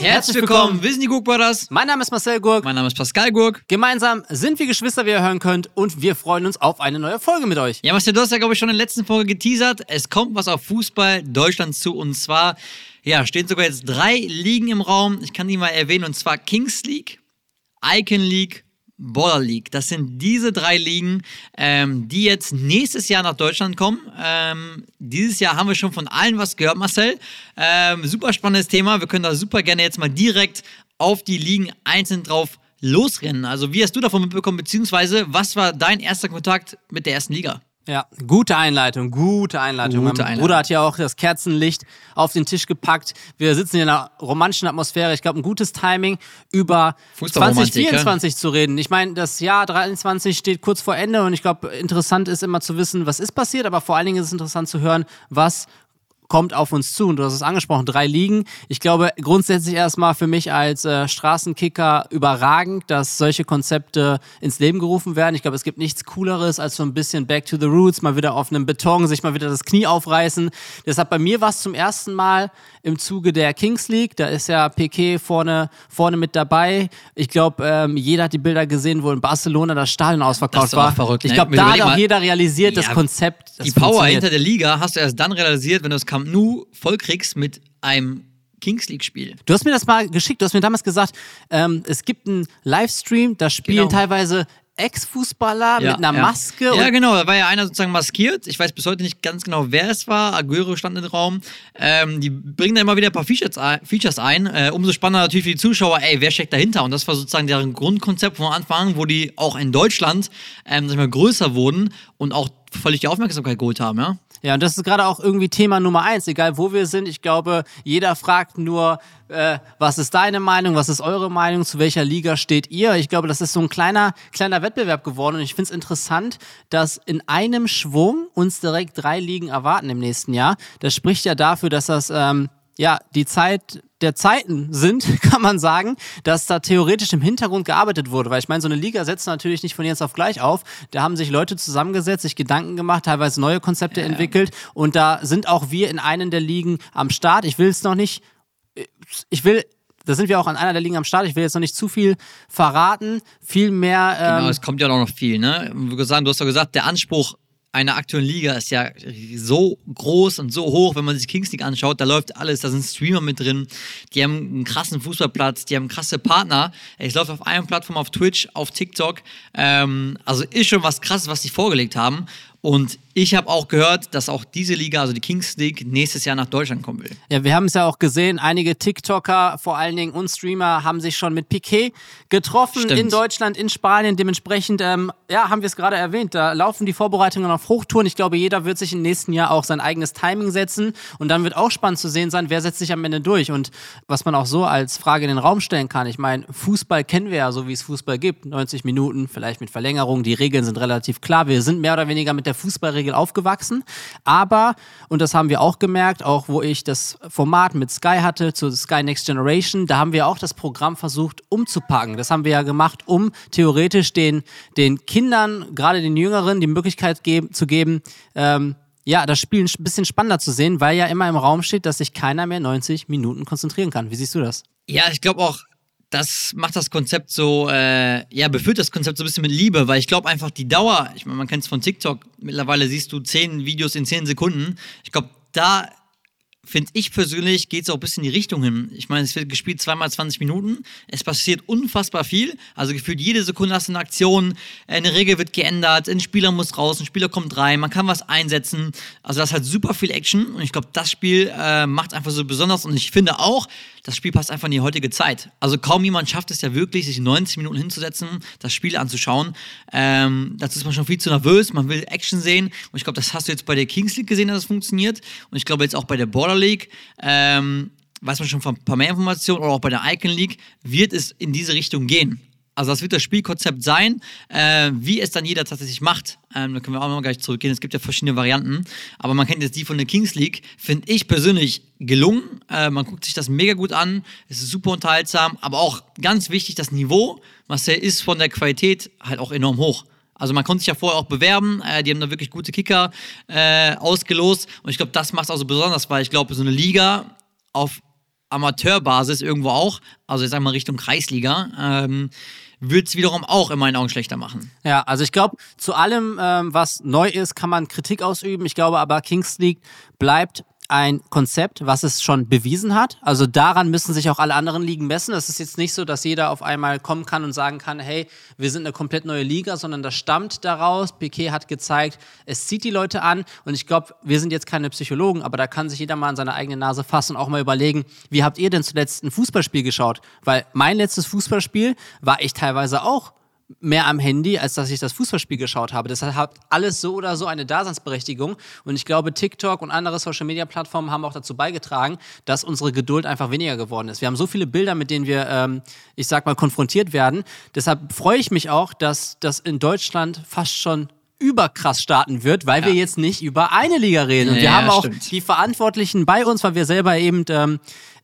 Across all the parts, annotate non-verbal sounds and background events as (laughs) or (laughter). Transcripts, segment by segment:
Herzlich willkommen, wir sind die Gurk Brothers. Mein Name ist Marcel Gurk. Mein Name ist Pascal Gurk. Gemeinsam sind wir Geschwister, wie ihr hören könnt, und wir freuen uns auf eine neue Folge mit euch. Ja, Marcel, du hast ja, glaube ich, schon in der letzten Folge geteasert. Es kommt was auf Fußball Deutschlands zu und zwar, ja, stehen sogar jetzt drei Ligen im Raum. Ich kann die mal erwähnen und zwar Kings League, Icon League Baller League. Das sind diese drei Ligen, ähm, die jetzt nächstes Jahr nach Deutschland kommen. Ähm, dieses Jahr haben wir schon von allen was gehört, Marcel. Ähm, super spannendes Thema. Wir können da super gerne jetzt mal direkt auf die Ligen einzeln drauf losrennen. Also, wie hast du davon mitbekommen, beziehungsweise was war dein erster Kontakt mit der ersten Liga? Ja, gute Einleitung, gute Einleitung. Gute mein Einleitung. Bruder hat ja auch das Kerzenlicht auf den Tisch gepackt. Wir sitzen in einer romantischen Atmosphäre. Ich glaube, ein gutes Timing, über Fußballromantik, 2024 zu reden. Ich meine, das Jahr 23 steht kurz vor Ende und ich glaube, interessant ist immer zu wissen, was ist passiert, aber vor allen Dingen ist es interessant zu hören, was kommt auf uns zu. Und du hast es angesprochen, drei Ligen. Ich glaube grundsätzlich erstmal für mich als äh, Straßenkicker überragend, dass solche Konzepte ins Leben gerufen werden. Ich glaube, es gibt nichts Cooleres als so ein bisschen Back to the Roots, mal wieder auf einem Beton, sich mal wieder das Knie aufreißen. Deshalb bei mir war es zum ersten Mal im Zuge der Kings League. Da ist ja Piquet vorne, vorne mit dabei. Ich glaube, ähm, jeder hat die Bilder gesehen, wo in Barcelona das Stadion ausverkauft Das war verrückt, ich ne? glaube, Überleg da hat auch jeder realisiert, das Ja, Konzept. Das die Power hinter der Liga hast du erst dann realisiert, wenn du das Camp Nou vollkriegst mit einem Kings League-Spiel. Du hast mir das mal geschickt, du hast mir damals gesagt, ähm, es gibt einen Livestream, da spielen Genau. teilweise Ex-Fußballer mit einer ja. Maske. Ja, genau, da war ja einer sozusagen maskiert. Ich weiß bis heute nicht ganz genau, wer es war. Aguero stand im Raum. Ähm, die bringen da immer wieder ein paar Features ein. Features ein. Äh, umso spannender natürlich für die Zuschauer, ey, wer steckt dahinter? Und das war sozusagen deren Grundkonzept von Anfang an, wo die auch in Deutschland ähm, sag ich mal, größer wurden und auch völlig die Aufmerksamkeit geholt haben, ja? Ja, und das ist gerade auch irgendwie Thema Nummer eins, egal wo wir sind. Ich glaube, jeder fragt nur, äh, was ist deine Meinung, was ist eure Meinung, zu welcher Liga steht ihr? Ich glaube, das ist so ein kleiner, kleiner Wettbewerb geworden und ich finde es interessant, dass in einem Schwung uns direkt drei Ligen erwarten im nächsten Jahr. Das spricht ja dafür, dass das ähm, ja die Zeit der Zeiten sind, (laughs) kann man sagen, dass da theoretisch im Hintergrund gearbeitet wurde. Weil ich meine, so eine Liga setzt natürlich nicht von jetzt auf gleich auf. Da haben sich Leute zusammengesetzt, sich Gedanken gemacht, teilweise neue Konzepte entwickelt. Und da sind auch wir in einen der Ligen am Start. Ich will es noch nicht, ich will, da sind wir auch an einer der Ligen am Start. Ich will jetzt noch nicht zu viel verraten. Viel mehr. Ähm, Genau, es kommt ja noch viel, ne? Du hast doch gesagt, der Anspruch einer aktuellen Liga ist ja so groß und so hoch, wenn man sich Kings League anschaut, da läuft alles, da sind Streamer mit drin, die haben einen krassen Fußballplatz, die haben krasse Partner. Es läuft auf einer Plattform auf Twitch, auf TikTok. Ähm, also ist schon was krasses, was die vorgelegt haben. Und ich habe auch gehört, dass auch diese Liga, also die Kings League, nächstes Jahr nach Deutschland kommen will. Ja, wir haben es ja auch gesehen, einige TikToker, vor allen Dingen und Streamer, haben sich schon mit Piquet getroffen Stimmt. in Deutschland, in Spanien. Dementsprechend, ähm, ja, haben wir es gerade erwähnt, da laufen die Vorbereitungen auf Hochtouren. Ich glaube, jeder wird sich im nächsten Jahr auch sein eigenes Timing setzen. Und dann wird auch spannend zu sehen sein, wer setzt sich am Ende durch. Und was man auch so als Frage in den Raum stellen kann, ich meine, Fußball kennen wir ja so, wie es Fußball gibt. 90 Minuten, vielleicht mit Verlängerung. Die Regeln sind relativ klar. Wir sind mehr oder weniger mit der Fußballregel aufgewachsen. Aber, und das haben wir auch gemerkt, auch wo ich das Format mit Sky hatte, zu Sky Next Generation, da haben wir auch das Programm versucht umzupacken. Das haben wir ja gemacht, um theoretisch den, den Kindern, gerade den Jüngeren, die Möglichkeit geben, zu geben, ähm, ja, das Spiel ein bisschen spannender zu sehen, weil ja immer im Raum steht, dass sich keiner mehr 90 Minuten konzentrieren kann. Wie siehst du das? Ja, ich glaube auch, das macht das Konzept so, äh, ja, befüllt das Konzept so ein bisschen mit Liebe, weil ich glaube einfach die Dauer, ich meine, man kennt es von TikTok, mittlerweile siehst du zehn Videos in zehn Sekunden. Ich glaube, da finde ich persönlich, geht es auch ein bisschen in die Richtung hin. Ich meine, es wird gespielt zweimal 20 Minuten. Es passiert unfassbar viel. Also gefühlt jede Sekunde hast du eine Aktion, eine Regel wird geändert, ein Spieler muss raus, ein Spieler kommt rein, man kann was einsetzen. Also das hat super viel Action und ich glaube, das Spiel äh, macht einfach so besonders und ich finde auch, das Spiel passt einfach in die heutige Zeit. Also kaum jemand schafft es ja wirklich, sich 90 Minuten hinzusetzen, das Spiel anzuschauen. Ähm, dazu ist man schon viel zu nervös, man will Action sehen. Und ich glaube, das hast du jetzt bei der Kings League gesehen, dass es funktioniert. Und ich glaube jetzt auch bei der Border League. Ähm, weiß man schon von ein paar mehr Informationen oder auch bei der Icon League, wird es in diese Richtung gehen. Also das wird das Spielkonzept sein, äh, wie es dann jeder tatsächlich macht. Ähm, da können wir auch noch gleich zurückgehen. Es gibt ja verschiedene Varianten, aber man kennt jetzt die von der Kings League. Finde ich persönlich gelungen. Äh, man guckt sich das mega gut an. Es ist super unterhaltsam, aber auch ganz wichtig, das Niveau, was der ist von der Qualität halt auch enorm hoch. Also man konnte sich ja vorher auch bewerben, äh, die haben da wirklich gute Kicker äh, ausgelost und ich glaube, das macht es auch so besonders, weil ich glaube, so eine Liga auf Amateurbasis irgendwo auch, also ich sag mal Richtung Kreisliga, ähm, wird es wiederum auch in meinen Augen schlechter machen. Ja, also ich glaube, zu allem, ähm, was neu ist, kann man Kritik ausüben. Ich glaube aber, Kings League bleibt ein Konzept, was es schon bewiesen hat. Also daran müssen sich auch alle anderen Ligen messen. Es ist jetzt nicht so, dass jeder auf einmal kommen kann und sagen kann, hey, wir sind eine komplett neue Liga, sondern das stammt daraus. Piquet hat gezeigt, es zieht die Leute an. Und ich glaube, wir sind jetzt keine Psychologen, aber da kann sich jeder mal an seine eigene Nase fassen und auch mal überlegen, wie habt ihr denn zuletzt ein Fußballspiel geschaut? Weil mein letztes Fußballspiel war ich teilweise auch mehr am Handy, als dass ich das Fußballspiel geschaut habe. Deshalb hat alles so oder so eine Daseinsberechtigung. Und ich glaube, TikTok und andere Social-Media-Plattformen haben auch dazu beigetragen, dass unsere Geduld einfach weniger geworden ist. Wir haben so viele Bilder, mit denen wir, ähm, ich sag mal, konfrontiert werden. Deshalb freue ich mich auch, dass das in Deutschland fast schon überkrass starten wird, weil ja. wir jetzt nicht über eine Liga reden. Und wir ja, haben auch stimmt. die Verantwortlichen bei uns, weil wir selber eben ähm,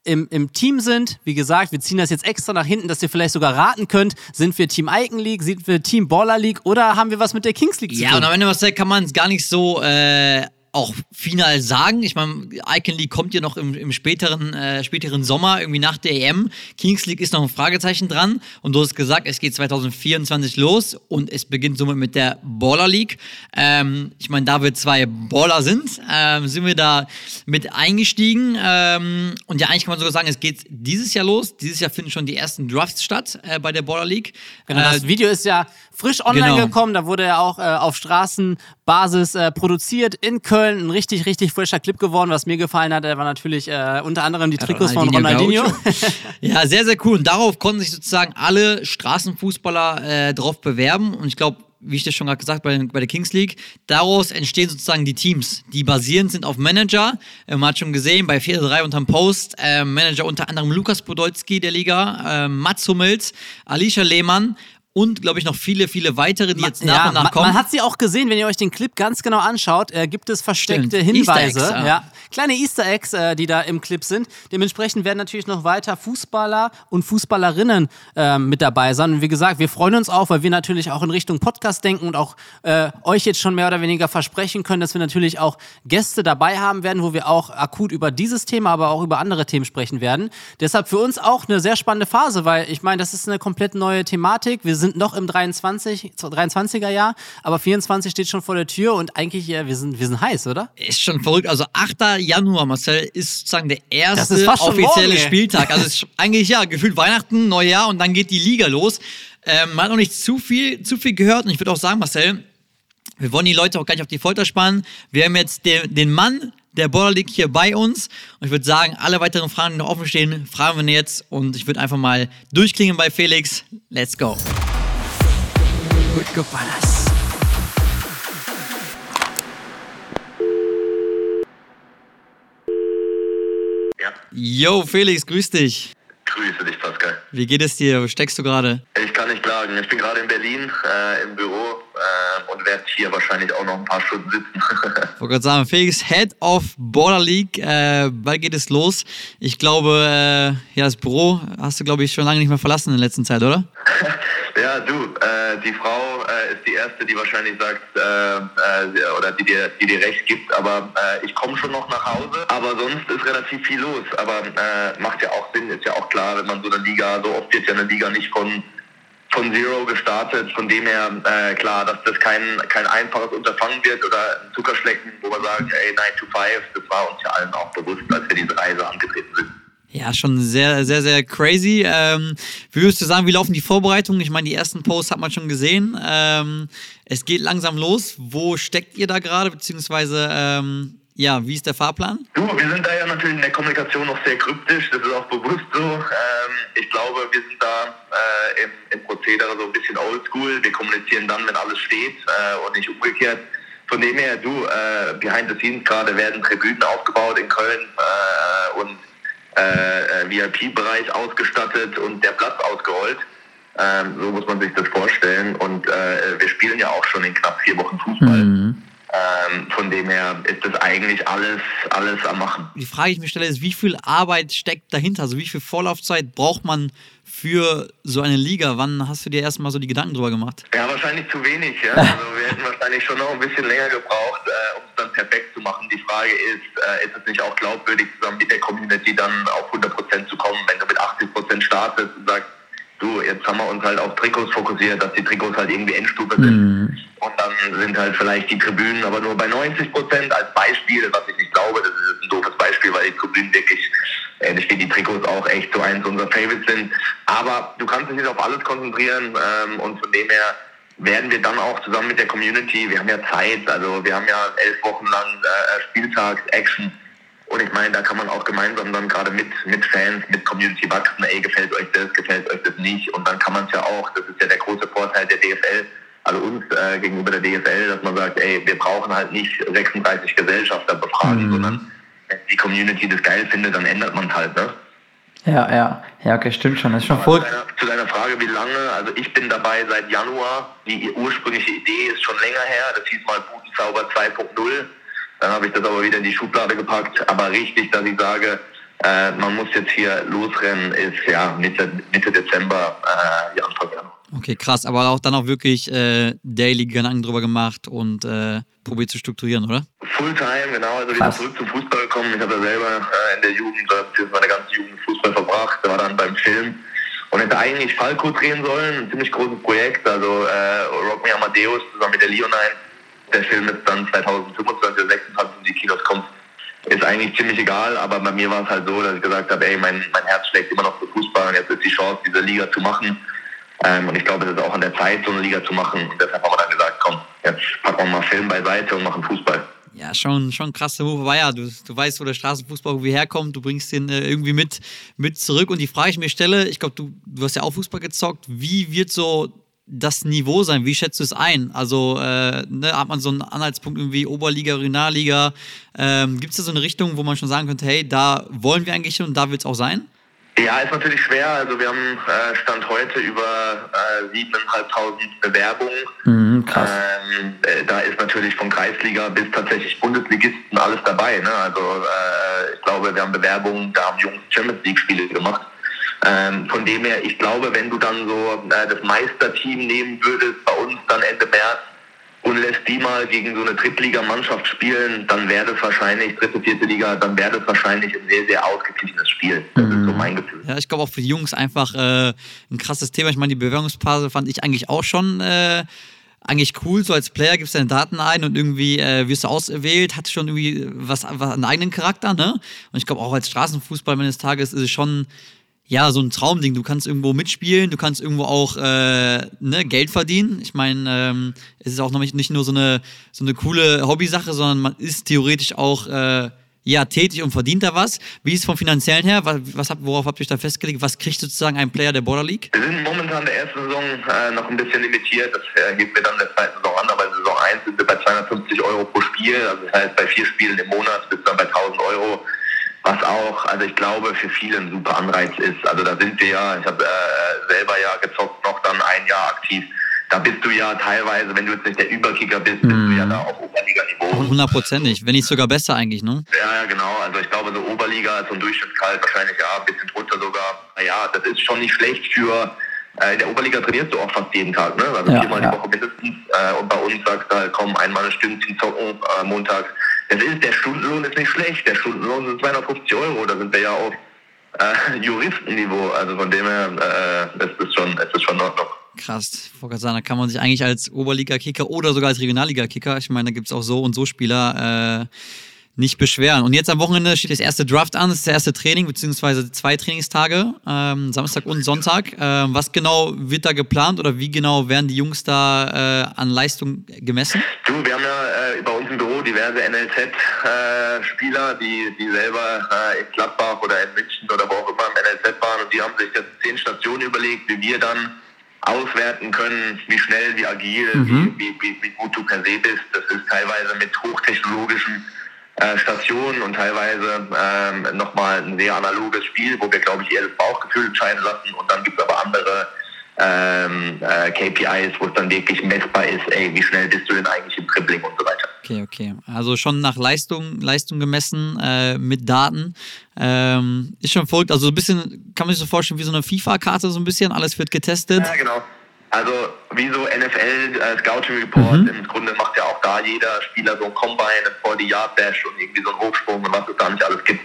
im, im Team sind. Wie gesagt, wir ziehen das jetzt extra nach hinten, dass ihr vielleicht sogar raten könnt, sind wir Team Icon League, sind wir Team Baller League oder haben wir was mit der Kings League zu tun? Ja, und am Ende was kann man es gar nicht so äh, auch final sagen. Ich meine, Icon League kommt ja noch im, im späteren, äh, späteren Sommer, irgendwie nach der EM. Kings League ist noch ein Fragezeichen dran. Und du hast gesagt, es geht 2024 los und es beginnt somit mit der Baller League. Ähm, ich meine, da wir zwei Baller sind, ähm, sind wir da mit eingestiegen. Ähm, und ja, eigentlich kann man sogar sagen, es geht dieses Jahr los. Dieses Jahr finden schon die ersten Drafts statt äh, bei der Baller League. Genau, das äh, Video ist ja frisch online genau. gekommen. Da wurde er auch äh, auf Straßenbasis äh, produziert in Köln. Ein richtig, richtig frischer Clip geworden. Was mir gefallen hat, war natürlich äh, unter anderem die Trikots von Ronaldinho. (laughs) ja, sehr, sehr cool. Und darauf konnten sich sozusagen alle Straßenfußballer äh, drauf bewerben. Und ich glaube, wie ich das schon gerade gesagt bei, bei der Kings League, daraus entstehen sozusagen die Teams, die basierend sind auf Manager. Äh, man hat schon gesehen, bei 4-3 unterm Post, äh, Manager unter anderem Lukas Podolski der Liga, äh, Mats Hummels, Alicia Lehmann und, glaube ich, noch viele, viele weitere, die jetzt nach ja, und nach kommen. Man hat sie auch gesehen, wenn ihr euch den Clip ganz genau anschaut, äh, gibt es versteckte Stimmt. Hinweise. Easter Eggs, ja. Kleine Easter Eggs, äh, die da im Clip sind. Dementsprechend werden natürlich noch weiter Fußballer und Fußballerinnen äh, mit dabei sein. Und wie gesagt, wir freuen uns auch, weil wir natürlich auch in Richtung Podcast denken und auch äh, euch jetzt schon mehr oder weniger versprechen können, dass wir natürlich auch Gäste dabei haben werden, wo wir auch akut über dieses Thema, aber auch über andere Themen sprechen werden. Deshalb für uns auch eine sehr spannende Phase, weil ich meine, das ist eine komplett neue Thematik. Wir sind sind noch im 23, 23er Jahr, aber 24 steht schon vor der Tür und eigentlich, ja, wir sind, wir sind heiß, oder? Ist schon verrückt. Also 8. Januar, Marcel, ist sozusagen der erste offizielle morgen, Spieltag. Also ist (laughs) eigentlich ja gefühlt Weihnachten, Neujahr und dann geht die Liga los. Ähm, man hat noch nicht zu viel, zu viel gehört und ich würde auch sagen, Marcel, wir wollen die Leute auch gar nicht auf die Folter spannen. Wir haben jetzt den, den Mann der Border League hier bei uns. Und ich würde sagen, alle weiteren Fragen, die noch offen stehen, fragen wir jetzt. Und ich würde einfach mal durchklingen bei Felix. Let's go. Gut geballert. Ja. Yo, Felix, grüß dich. Grüße dich, Pascal. Wie geht es dir? Wo steckst du gerade? Ich kann nicht klagen. Ich bin gerade in Berlin äh, im Büro äh, und werde hier wahrscheinlich auch noch ein paar Stunden sitzen. ich (laughs) wollte gerade sagen, Felix, Head of Border League. Äh, bald geht es los. Ich glaube, äh, ja, das Büro hast du, glaube ich, schon lange nicht mehr verlassen in der letzten Zeit, oder? (laughs) ja, du, äh, die Frau äh, ist die Erste, die wahrscheinlich sagt, oder die dir, die dir recht gibt, aber ich komme schon noch nach Hause. Aber sonst ist relativ viel los. Aber macht ja auch Sinn, ist ja auch klar, wenn man so eine Liga, so oft wird ja eine Liga nicht von von Zero gestartet, von dem her äh, klar, dass das kein, kein einfaches Unterfangen wird oder ein Zuckerschlecken, wo wir sagen, ey, 9 to 5, das war uns ja allen auch bewusst, als wir diese Reise angetreten sind. Ja, schon sehr, sehr, sehr crazy. Ähm, wie würdest du sagen, wie laufen die Vorbereitungen? Ich meine, die ersten Posts hat man schon gesehen. Ähm, es geht langsam los. Wo steckt ihr da gerade? Beziehungsweise, ähm, ja, wie ist der Fahrplan? Du, wir sind da ja natürlich in der Kommunikation noch sehr kryptisch. Das ist auch bewusst so. Ähm, ich glaube, wir sind da äh, im, im, Prozedere so ein bisschen oldschool. Wir kommunizieren dann, wenn alles steht äh, und nicht umgekehrt. Von dem her, du, äh, behind the scenes gerade werden Tribünen aufgebaut in Köln äh, und äh, äh, VIP-Bereich ausgestattet und der Platz ausgerollt. Ähm, so muss man sich das vorstellen. Und wir spielen ja auch schon in knapp vier Wochen Fußball. Mhm. Ähm, von dem her ist das eigentlich alles, alles am Machen. Die Frage, die ich mir stelle, ist, wie viel Arbeit steckt dahinter? Also wie viel Vorlaufzeit braucht man für so eine Liga? Wann hast du dir erstmal so die Gedanken drüber gemacht? Ja, wahrscheinlich zu wenig. Ja? (laughs) Also wir hätten wahrscheinlich schon noch ein bisschen länger gebraucht, äh, um es dann perfekt zu machen. Die Frage ist, äh, ist es nicht auch glaubwürdig, zusammen mit der Community dann auf 100% zu kommen, wenn du mit 80% startest und sagst, du, jetzt haben wir uns halt auf Trikots fokussiert, dass die Trikots halt irgendwie Endstufe sind. Mhm. Und dann sind halt vielleicht die Tribünen aber nur bei 90 Prozent als Beispiel, was ich nicht glaube, das ist ein doofes Beispiel, weil die Tribünen wirklich, äh, da steht die Trikots auch echt so eins unserer Favorites sind. Aber du kannst dich nicht auf alles konzentrieren ähm, und von dem her werden wir dann auch zusammen mit der Community, wir haben ja Zeit, also wir haben ja elf Wochen lang äh, Spieltags-Action und ich meine, da kann man auch gemeinsam dann gerade mit, mit Fans, mit Community wachsen, ey, gefällt euch das, gefällt euch das nicht. Und dann kann man es ja auch, das ist ja der große Vorteil der DFL, also uns äh, gegenüber der DFL, dass man sagt, ey, wir brauchen halt nicht 36 Gesellschafter befragen, mhm. sondern wenn die Community das geil findet, dann ändert man es halt, ne? Ja, ja, ja, okay, stimmt schon. Das ist schon voll. Zu deiner, zu deiner Frage, wie lange? Also ich bin dabei seit Januar. Die ursprüngliche Idee ist schon länger her. Das hieß mal Budenzauber 2.0. Dann habe ich das aber wieder in die Schublade gepackt. Aber richtig, dass ich sage, äh, man muss jetzt hier losrennen, ist ja Mitte, Mitte Dezember, äh, Anfang Januar. Okay, krass, aber auch dann auch wirklich äh, daily Gedanken drüber gemacht und äh, probiert zu strukturieren, oder? Fulltime, genau. Also wieder zurück zum Fußball gekommen. Ich habe ja selber äh, in der Jugend, beziehungsweise meine ganze Jugend Fußball verbracht. Da war dann beim Film und hätte eigentlich Falco drehen sollen. Ein ziemlich großes Projekt. Also äh, Rock Me Amadeus zusammen mit der Leonine der Film jetzt dann 2025 oder 2026 in die Kinos kommt, ist eigentlich ziemlich egal, aber bei mir war es halt so, dass ich gesagt habe, ey, mein, mein Herz schlägt immer noch für Fußball und jetzt ist die Chance, diese Liga zu machen. Ähm, und ich glaube, es ist auch an der Zeit, so eine Liga zu machen. Und deshalb haben wir dann gesagt, komm, jetzt packen wir mal Film beiseite und machen Fußball. Ja, schon, schon krasse Move. Aber ja, du, du weißt, wo der Straßenfußball irgendwie herkommt. Du bringst den äh, irgendwie mit, mit zurück. Und die Frage, die ich mir stelle, ich glaube, du, du hast ja auch Fußball gezockt. Wie wird so das Niveau sein? Wie schätzt du es ein? Also äh, ne, hat man so einen Anhaltspunkt irgendwie Oberliga, Regionalliga? Ähm, Gibt es da so eine Richtung, wo man schon sagen könnte, hey, da wollen wir eigentlich hin und da wird es auch sein? Ja, ist natürlich schwer. Also wir haben äh, Stand heute über äh, 7.500 Bewerbungen. Mhm, krass. Ähm, äh, da ist natürlich von Kreisliga bis tatsächlich Bundesligisten alles dabei. Ne? Also äh, ich glaube, wir haben Bewerbungen, da haben Jungs Champions League Spiele gemacht. Ähm, von dem her, ich glaube, wenn du dann so äh, das Meisterteam nehmen würdest bei uns dann Ende März und lässt die mal gegen so eine Drittligamannschaft spielen, dann wäre das wahrscheinlich, dritte, vierte Liga, dann wäre das wahrscheinlich ein sehr, sehr ausgeglichenes Spiel. Das mhm. ist so mein Gefühl. Ja, ich glaube auch für die Jungs einfach äh, ein krasses Thema. Ich meine, die Bewerbungsphase fand ich eigentlich auch schon äh, eigentlich cool. So als Player gibst du deine Daten ein und irgendwie äh, wirst du auserwählt, hat schon irgendwie was, was einen eigenen Charakter, ne? Und ich glaube auch als Straßenfußball eines Tages ist es schon ja, so ein Traumding. Du kannst irgendwo mitspielen, du kannst irgendwo auch äh, ne, Geld verdienen. Ich meine, ähm, es ist auch noch nicht nur so eine, so eine coole Hobbysache, sondern man ist theoretisch auch äh, ja, tätig und verdient da was. Wie ist es vom Finanziellen her? Was, was habt, worauf habt ihr euch da festgelegt? Was kriegt sozusagen ein Player der Border League? Wir sind momentan der ersten Saison äh, noch ein bisschen limitiert. Das äh, geht mir dann der zweiten Saison an, aber in Saison 1 sind wir bei 250 Euro pro Spiel. Also das heißt, bei vier Spielen im Monat bist du dann bei 1000 Euro was auch, also ich glaube, für viele ein super Anreiz ist. Also da sind wir ja, ich habe äh, selber ja gezockt, noch dann ein Jahr aktiv. Da bist du ja teilweise, wenn du jetzt nicht der Überkicker bist, bist mm. du ja mhm. da auf Oberliga-Niveau. Hundertprozentig, wenn nicht sogar besser eigentlich, ne? Ja, ja, genau. Also ich glaube, so Oberliga ist so ein Durchschnittskalt wahrscheinlich ja, ein bisschen drunter sogar. Naja, das ist schon nicht schlecht für äh, in der Oberliga trainierst du auch fast jeden Tag, ne? Also ja, viermal ja. die Woche mindestens. Äh, und bei uns sagst du halt, komm, einmal ein Stündchen zocken, äh, montags das ist, der Stundenlohn ist nicht schlecht. Der Stundenlohn sind 250 Euro. Da sind wir ja auf äh, Juristenniveau. Also von dem her äh, ist es schon, ist es schon in Ordnung. Krass, Frau Kasana, kann man sich eigentlich als Oberliga-Kicker oder sogar als Regionalliga-Kicker, ich meine, da gibt es auch so und so Spieler, äh, nicht beschweren. Und jetzt am Wochenende steht das erste Draft an, das ist das erste Training, beziehungsweise zwei Trainingstage, ähm, Samstag und Sonntag. Ähm, was genau wird da geplant oder wie genau werden die Jungs da äh, an Leistung gemessen? Du, wir haben ja äh, bei uns im Büro diverse NLZ-Spieler, äh, die, die selber äh, in Gladbach oder in München oder wo auch immer im NLZ waren und die haben sich jetzt zehn Stationen überlegt, wie wir dann auswerten können, wie schnell, wie agil, mhm. wie, wie, wie gut du per se bist. Das ist teilweise mit hochtechnologischen äh, Stationen und teilweise ähm, nochmal ein sehr analoges Spiel, wo wir, glaube ich, eher das Bauchgefühl entscheiden lassen. Und dann gibt es aber andere ähm, äh, KPIs, wo es dann wirklich messbar ist, ey, wie schnell bist du denn eigentlich im Dribbling und so weiter. Okay, okay. Also schon nach Leistung, Leistung gemessen äh, mit Daten. Ähm, ist schon verrückt. Also ein bisschen, kann man sich so vorstellen, wie so eine FIFA-Karte, so ein bisschen, alles wird getestet. Ja, genau. Also wie so NFL äh, Scouting Report, mhm. im Grunde macht ja auch da jeder Spieler so ein Combine, ein 40-Yard-Dash und irgendwie so einen Hochsprung und was es da nicht alles gibt.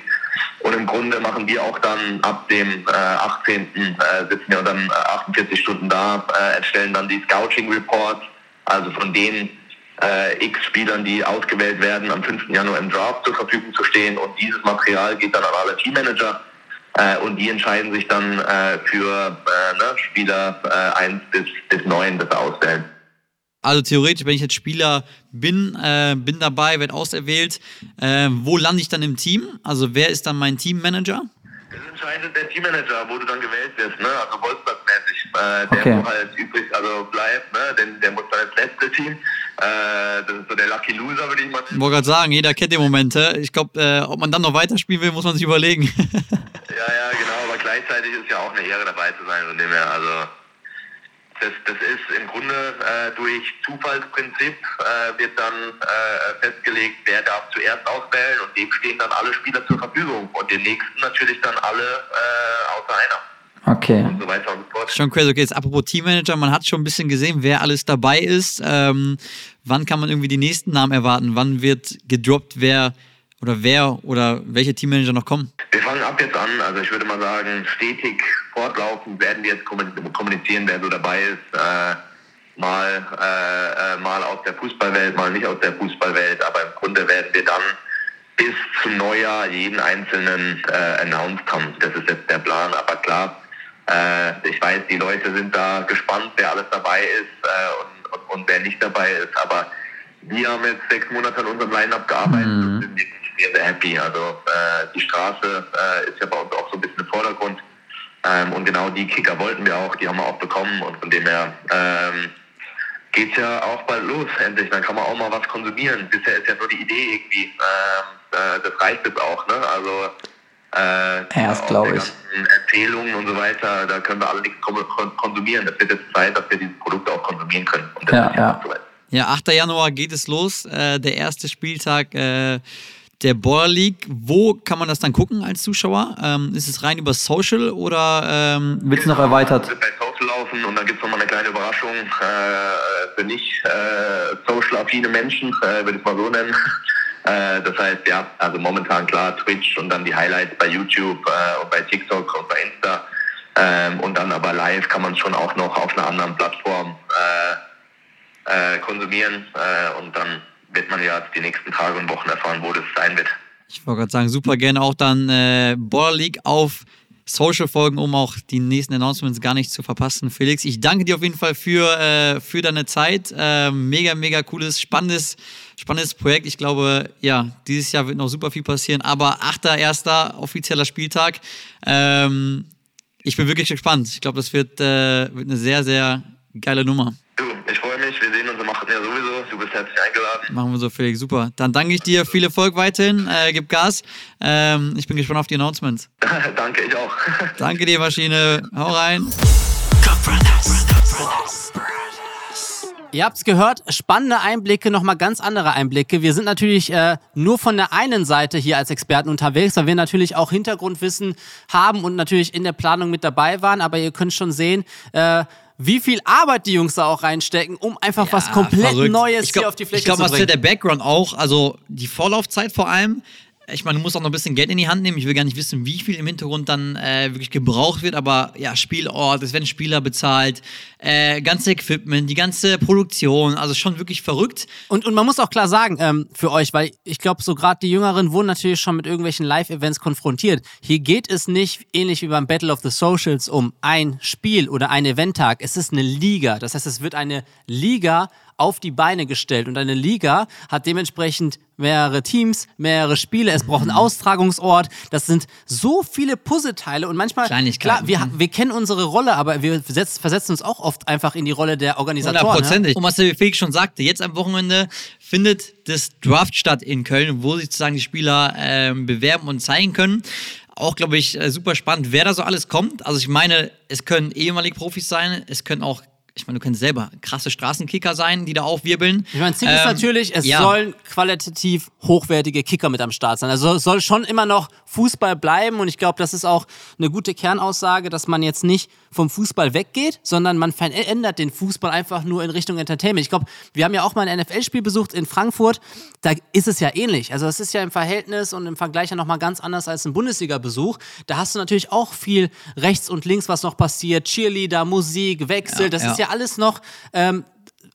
Und im Grunde machen wir auch dann ab dem äh, 18. Äh, sitzen wir dann 48 äh, Stunden da, äh, erstellen dann die Scouting Reports, also von den äh, x Spielern, die ausgewählt werden, am 5. Januar im Draft zur Verfügung zu stehen. Und dieses Material geht dann an alle Teammanager äh, und die entscheiden sich dann äh, für äh, ne, Spieler äh, 1 bis, bis 9, das auswählen. Also theoretisch, wenn ich jetzt Spieler bin, äh, bin dabei, werde auserwählt, äh, wo lande ich dann im Team? Also wer ist dann mein Teammanager? Das entscheidet der Teammanager, wo du dann gewählt wirst, ne? Also Bolzplatzmäßig. Äh, der okay. wo halt übrig, also bleibt, ne? Denn der muss dann ins letzte Team. Äh, das ist so der Lucky Loser, würde ich mal sagen. Ich wollte gerade sagen, jeder kennt die Momente. Ich glaube, äh, ob man dann noch weiterspielen will, muss man sich überlegen. (laughs) ja, ja, genau, aber gleichzeitig ist ja auch eine Ehre dabei zu sein, von dem her, also das, das ist im Grunde äh, durch Zufallsprinzip äh, wird dann äh, festgelegt, wer darf zuerst auswählen und dem stehen dann alle Spieler zur Verfügung und den nächsten natürlich dann alle äh, außer einer. Okay. Und so weiter und so fort. Schon crazy. Okay, jetzt apropos Teammanager, man hat schon ein bisschen gesehen, wer alles dabei ist. Ähm, wann kann man irgendwie die nächsten Namen erwarten? Wann wird gedroppt, wer oder wer oder welche Teammanager noch kommen? Wir fangen ab jetzt an. Also ich würde mal sagen, stetig fortlaufend werden wir jetzt kommunizieren, wer so dabei ist. Äh, mal, äh, äh, mal aus der Fußballwelt, mal nicht aus der Fußballwelt. Aber im Grunde werden wir dann bis zum Neujahr jeden einzelnen äh, announced haben. Das ist jetzt der Plan. Aber klar, äh, ich weiß, die Leute sind da gespannt, wer alles dabei ist äh, und, und, und, wer nicht dabei ist. Aber wir haben jetzt sechs Monate an unserem Line-Up gearbeitet mhm. Sehr, sehr happy. Also äh, die Straße äh, ist ja bei uns auch so ein bisschen im Vordergrund. Ähm, und genau die Kicker wollten wir auch, die haben wir auch bekommen. Und von dem her ähm, geht es ja auch bald los, endlich. Dann kann man auch mal was konsumieren. Bisher ist ja nur die Idee irgendwie. Ähm, äh, das reicht jetzt auch, ne? Also äh, Erst, glaube ich. Empfehlungen und so weiter, da können wir alle nichts konsumieren. Das wird jetzt Zeit, dass wir dieses Produkt auch konsumieren können. ja, ja. Ja, 8. Januar geht es los, äh, der erste Spieltag äh, der Baller League. Wo kann man das dann gucken als Zuschauer? Ähm, ist es rein über Social oder ähm, wird es noch erweitert? Wird bei Social laufen und dann gibt es nochmal eine kleine Überraschung äh, für nicht äh, social-affine Menschen, äh, würde ich mal so nennen. (laughs) Äh, das heißt, ja, also momentan klar Twitch und dann die Highlights bei YouTube äh, und bei TikTok und bei Insta. Ähm, und dann aber live kann man es schon auch noch auf einer anderen Plattform äh, konsumieren und dann wird man ja die nächsten Tage und Wochen erfahren, wo das sein wird. Ich wollte gerade sagen, super gerne auch dann äh, Border League auf Social folgen, um auch die nächsten Announcements gar nicht zu verpassen. Felix, ich danke dir auf jeden Fall für, äh, für deine Zeit. Äh, mega, mega cooles, spannendes, spannendes Projekt. Ich glaube, ja, dieses Jahr wird noch super viel passieren, aber 8.1. offizieller Spieltag. Ähm, ich bin wirklich gespannt. Ich glaube, das wird, äh, wird eine sehr, sehr geile Nummer. Du, ich freue mich. Wir sehen uns am 8. ja sowieso. Du bist herzlich eingeladen. Machen wir so, Felix. Super. Dann danke ich dir. Viel Erfolg weiterhin. Äh, gib Gas. Ähm, ich bin gespannt auf die Announcements. (laughs) danke, ich auch. (laughs) danke dir, Maschine. Hau rein. Ihr habt es gehört, spannende Einblicke, nochmal ganz andere Einblicke. Wir sind natürlich äh, nur von der einen Seite hier als Experten unterwegs, weil wir natürlich auch Hintergrundwissen haben und natürlich in der Planung mit dabei waren. Aber ihr könnt schon sehen, äh, wie viel Arbeit die Jungs da auch reinstecken, um einfach ja, was komplett verrückt. Neues glaub, hier auf die Fläche glaub, zu bringen. Ich glaube, was der Background auch, also die Vorlaufzeit vor allem, ich meine, du musst auch noch ein bisschen Geld in die Hand nehmen. Ich will gar nicht wissen, wie viel im Hintergrund dann äh, wirklich gebraucht wird, aber ja, Spielort, es werden Spieler bezahlt, äh, ganze Equipment, die ganze Produktion, also schon wirklich verrückt. Und, und man muss auch klar sagen, ähm, für euch, weil ich glaube, so gerade die Jüngeren wurden natürlich schon mit irgendwelchen Live-Events konfrontiert. Hier geht es nicht, ähnlich wie beim Battle of the Socials, um ein Spiel oder ein Eventtag. Es ist eine Liga. Das heißt, es wird eine Liga auf die Beine gestellt. Und eine Liga hat dementsprechend mehrere Teams, mehrere Spiele. Es braucht einen Austragungsort. Das sind so viele Puzzleteile und manchmal klar, wir, wir kennen unsere Rolle, aber wir versetzen uns auch oft einfach in die Rolle der Organisatoren. Hundertprozentig. Ja? Und was der Felix schon sagte, jetzt am Wochenende findet das Draft statt in Köln, wo sich sozusagen die Spieler ähm, bewerben und zeigen können. Auch, glaube ich, äh, super spannend, wer da so alles kommt. Also ich meine, es können ehemalige Profis sein, es können auch ich meine, du kannst selber krasse Straßenkicker sein, die da aufwirbeln. Ich meine, Ziel ähm, ist natürlich, es ja. sollen qualitativ hochwertige Kicker mit am Start sein. Also es soll schon immer noch Fußball bleiben und ich glaube, das ist auch eine gute Kernaussage, dass man jetzt nicht vom Fußball weggeht, sondern man verändert den Fußball einfach nur in Richtung Entertainment. Ich glaube, wir haben ja auch mal ein NFL-Spiel besucht in Frankfurt, da ist es ja ähnlich. Also es ist ja im Verhältnis und im Vergleich ja nochmal ganz anders als ein Bundesliga-Besuch. Da hast du natürlich auch viel rechts und links, was noch passiert. Cheerleader, Musik, Wechsel, ja, das ja. ist ja alles noch ähm,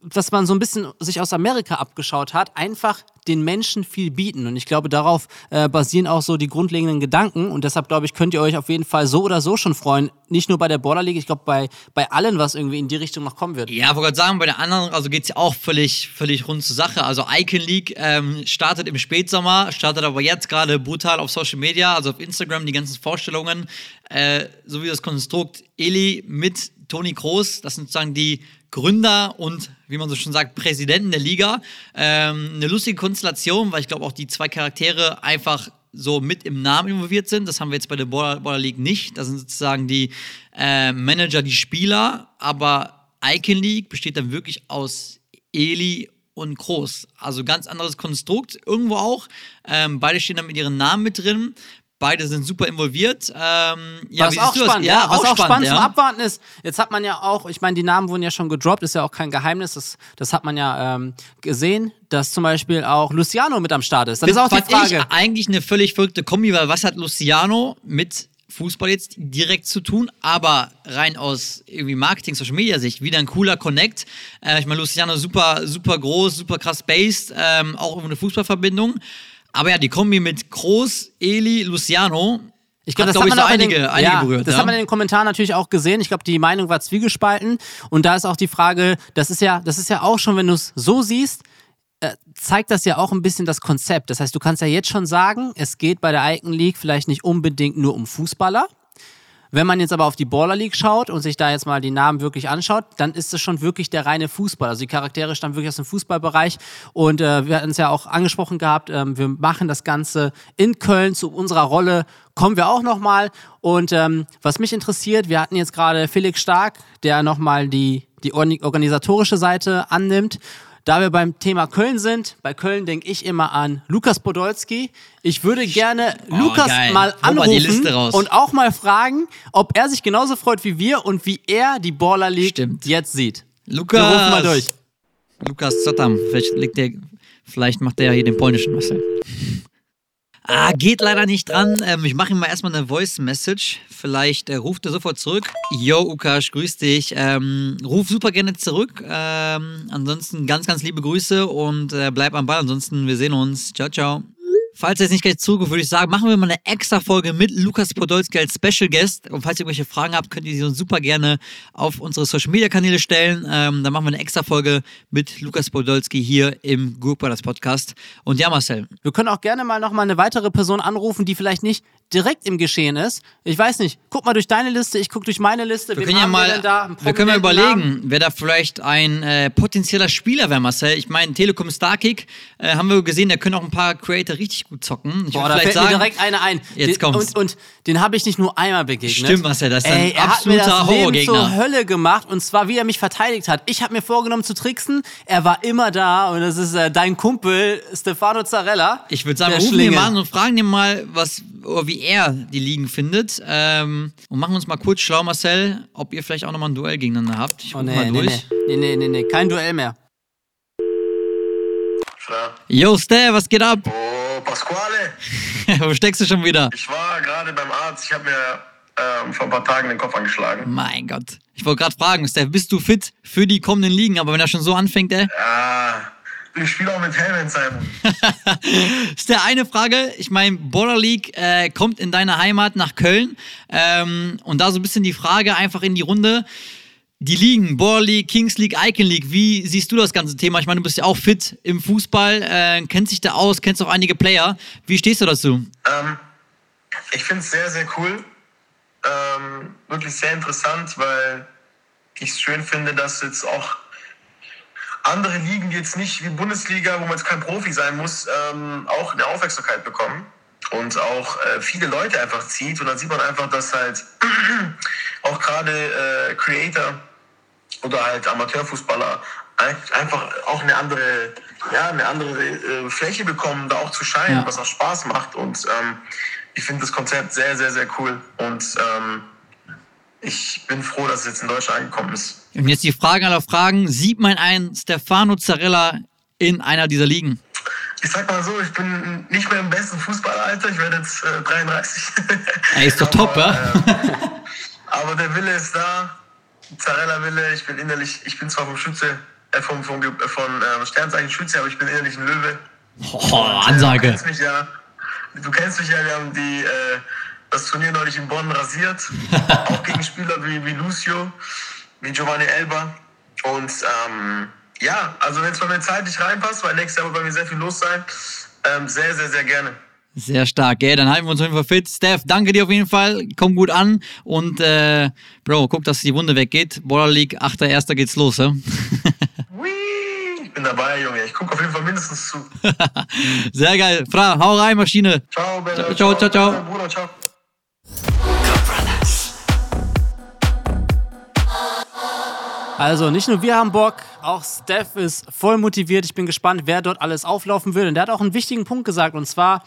was man so ein bisschen sich aus Amerika abgeschaut hat, einfach den Menschen viel bieten. Und ich glaube, darauf äh, basieren auch so die grundlegenden Gedanken. Und deshalb, glaube ich, könnt ihr euch auf jeden Fall so oder so schon freuen. Nicht nur bei der Border League, ich glaube, bei, bei allen, was irgendwie in die Richtung noch kommen wird. Ja, wollte gerade sagen, bei der anderen, also geht es ja auch völlig, völlig rund zur Sache. Also Icon League ähm, startet im Spätsommer, startet aber jetzt gerade brutal auf Social Media, also auf Instagram, die ganzen Vorstellungen, äh, so wie das Konstrukt Eli mit Toni Kroos, das sind sozusagen die Gründer und, wie man so schon sagt, Präsidenten der Liga. Ähm, eine lustige Konstellation, weil ich glaube auch die zwei Charaktere einfach so mit im Namen involviert sind. Das haben wir jetzt bei der Border, Border League nicht. Das sind sozusagen die äh, Manager, die Spieler, aber Icon League besteht dann wirklich aus Eli und Groß. Also ganz anderes Konstrukt irgendwo auch. Ähm, beide stehen dann mit ihren Namen mit drin. Beide sind super involviert. Ähm, ja, was auch spannend, ja, was auch spannend, spannend ja. zum Abwarten ist, jetzt hat man ja auch, ich meine, die Namen wurden ja schon gedroppt, ist ja auch kein Geheimnis, das, das hat man ja ähm, gesehen, dass zum Beispiel auch Luciano mit am Start ist. Das ist auch die Frage. Ich eigentlich eine völlig verrückte Kombi, weil was hat Luciano mit Fußball jetzt direkt zu tun, aber rein aus irgendwie Marketing, Social Media Sicht wieder ein cooler Connect. Äh, ich meine, Luciano super, super groß, super krass based, ähm, auch eine Fußballverbindung. Aber ja, die Kombi mit Groß, Eli, Luciano. Ich glaube, das hat man so einige, den, einige ja, berührt. Das ja. hat man in den Kommentaren natürlich auch gesehen. Ich glaube, die Meinung war zwiegespalten. Und da ist auch die Frage, das ist ja, das ist ja auch schon, wenn du es so siehst, äh, zeigt das ja auch ein bisschen das Konzept. Das heißt, du kannst ja jetzt schon sagen, es geht bei der Icon League vielleicht nicht unbedingt nur um Fußballer, wenn man jetzt aber auf die Baller League schaut und sich da jetzt mal die Namen wirklich anschaut, dann ist es schon wirklich der reine Fußball. Also die Charaktere stammen wirklich aus dem Fußballbereich und äh, wir hatten es ja auch angesprochen gehabt, äh, wir machen das Ganze in Köln zu unserer Rolle kommen wir auch nochmal. Und ähm, was mich interessiert, wir hatten jetzt gerade Felix Stark, der nochmal die, die organisatorische Seite annimmt. Da wir beim Thema Köln sind, bei Köln denke ich immer an Lukas Podolski. Ich würde gerne oh, Lukas geil. mal anrufen und auch mal fragen, ob er sich genauso freut wie wir und wie er die Baller League Stimmt. jetzt sieht. Lukas, wir rufen mal durch. Lukas Zotam, vielleicht, liegt der, vielleicht macht der ja hier den polnischen Marcel. Ah, geht leider nicht dran. Ähm, ich mache ihm mal erstmal eine Voice Message. Vielleicht äh, ruft er sofort zurück. Yo, Ukash, grüß dich. Ähm, ruf super gerne zurück. Ähm, ansonsten ganz, ganz liebe Grüße und äh, bleib am Ball. Ansonsten, wir sehen uns. Ciao, ciao. Falls ihr jetzt nicht gleich zuruft, würde ich sagen, machen wir mal eine extra Folge mit Lukas Podolski als Special Guest. Und falls ihr irgendwelche Fragen habt, könnt ihr sie uns super gerne auf unsere Social Media Kanäle stellen. Ähm, dann machen wir eine extra Folge mit Lukas Podolski hier im Group Brothers Podcast. Und ja, Marcel. Wir können auch gerne mal nochmal eine weitere Person anrufen, die vielleicht nicht direkt im Geschehen ist. Ich weiß nicht, guck mal durch deine Liste, ich guck durch meine Liste. Wir können ja mal, wir, wir können mal überlegen, Namen? wer da vielleicht ein äh, potenzieller Spieler wäre, Marcel. Ich meine, Telekom Starkick äh, haben wir gesehen, da können auch ein paar Creator richtig gut zocken. Ich Boah, da fällt sagen, mir direkt einer ein. Jetzt kommt's. Und, und den habe ich nicht nur einmal begegnet. Stimmt, Marcel, das ist ein Ey, er absoluter hat mir das Leben zur Hölle gemacht und zwar, wie er mich verteidigt hat. Ich habe mir vorgenommen zu tricksen, er war immer da und das ist äh, dein Kumpel Stefano Zarella. Ich würde sagen, rufen ihn mal an und fragen ihn mal, was, wie er die Ligen findet. Ähm, und machen uns mal kurz schlau, Marcel, ob ihr vielleicht auch nochmal ein Duell gegeneinander habt. Ich oh, nee, mal durch. Nee, nee, nee, nee, kein Duell mehr. Yo, Steve, was geht ab? Oh, Pasquale. (laughs) Wo steckst du schon wieder? Ich war gerade beim Arzt. Ich habe mir ähm, vor ein paar Tagen den Kopf angeschlagen. Mein Gott. Ich wollte gerade fragen, Steve, bist du fit für die kommenden Ligen? Aber wenn er schon so anfängt, ey. Ja ich spiele auch mit Helmen, Simon. (laughs) ist der eine Frage. Ich meine, Border League äh, kommt in deine Heimat nach Köln. Ähm, und da so ein bisschen die Frage einfach in die Runde. Die Ligen, Border League, Kings League, Icon League, wie siehst du das ganze Thema? Ich meine, du bist ja auch fit im Fußball, äh, kennst dich da aus, kennst auch einige Player. Wie stehst du dazu? Ähm, ich finde es sehr, sehr cool. Ähm, wirklich sehr interessant, weil ich es schön finde, dass jetzt auch andere Ligen, die jetzt nicht wie Bundesliga, wo man jetzt kein Profi sein muss, ähm, auch eine Aufmerksamkeit bekommen. und auch äh, viele Leute einfach zieht. Und dann sieht man einfach, dass halt (clears throat) auch gerade äh, Creator oder halt Amateurfußballer einfach auch eine andere, ja, eine andere äh, Fläche bekommen, da auch zu scheinen, ja. was auch Spaß macht. Und ähm, ich finde das Konzept sehr, sehr, sehr cool. Und ähm, ich bin froh, dass es jetzt in Deutschland angekommen ist. Und jetzt die Frage aller Fragen. Sieht man einen Stefano Zarella in einer dieser Ligen? Ich sag mal so, ich bin nicht mehr im besten Fußballalter. Ich werde jetzt äh, 33. Er ist doch top, ja? Äh, aber der Wille ist da. Zarella Wille. Ich bin innerlich, ich bin zwar vom Schütze, äh, vom, vom, von äh, Sternzeichen Schütze, aber ich bin innerlich ein Löwe. Oh, Ansage. Du kennst mich ja. Du kennst mich ja, wir haben die, äh, das Turnier neulich in Bonn rasiert. (laughs) auch gegen Spieler wie, wie Lucio, wie Giovanni Elba. Und ähm, ja, also wenn es bei mir zeitlich reinpasst, weil nächstes Jahr wird bei mir sehr viel los sein, ähm, sehr, sehr, sehr gerne. Sehr stark, gell? Dann halten wir uns auf jeden Fall fit. Steph, danke dir auf jeden Fall. Komm gut an. Und, äh, Bro, guck, dass die Wunde weggeht. Border League, 8.1. geht's los, ja? (laughs) ich bin dabei, Junge. Ich gucke auf jeden Fall mindestens zu. (laughs) Sehr geil. Fra, hau rein, Maschine. Ciao, Bella. Ciao, ciao, ciao. ciao. Bruder, ciao. Also nicht nur wir haben Bock, auch Steph ist voll motiviert. Ich bin gespannt, wer dort alles auflaufen will. Und der hat auch einen wichtigen Punkt gesagt, und zwar,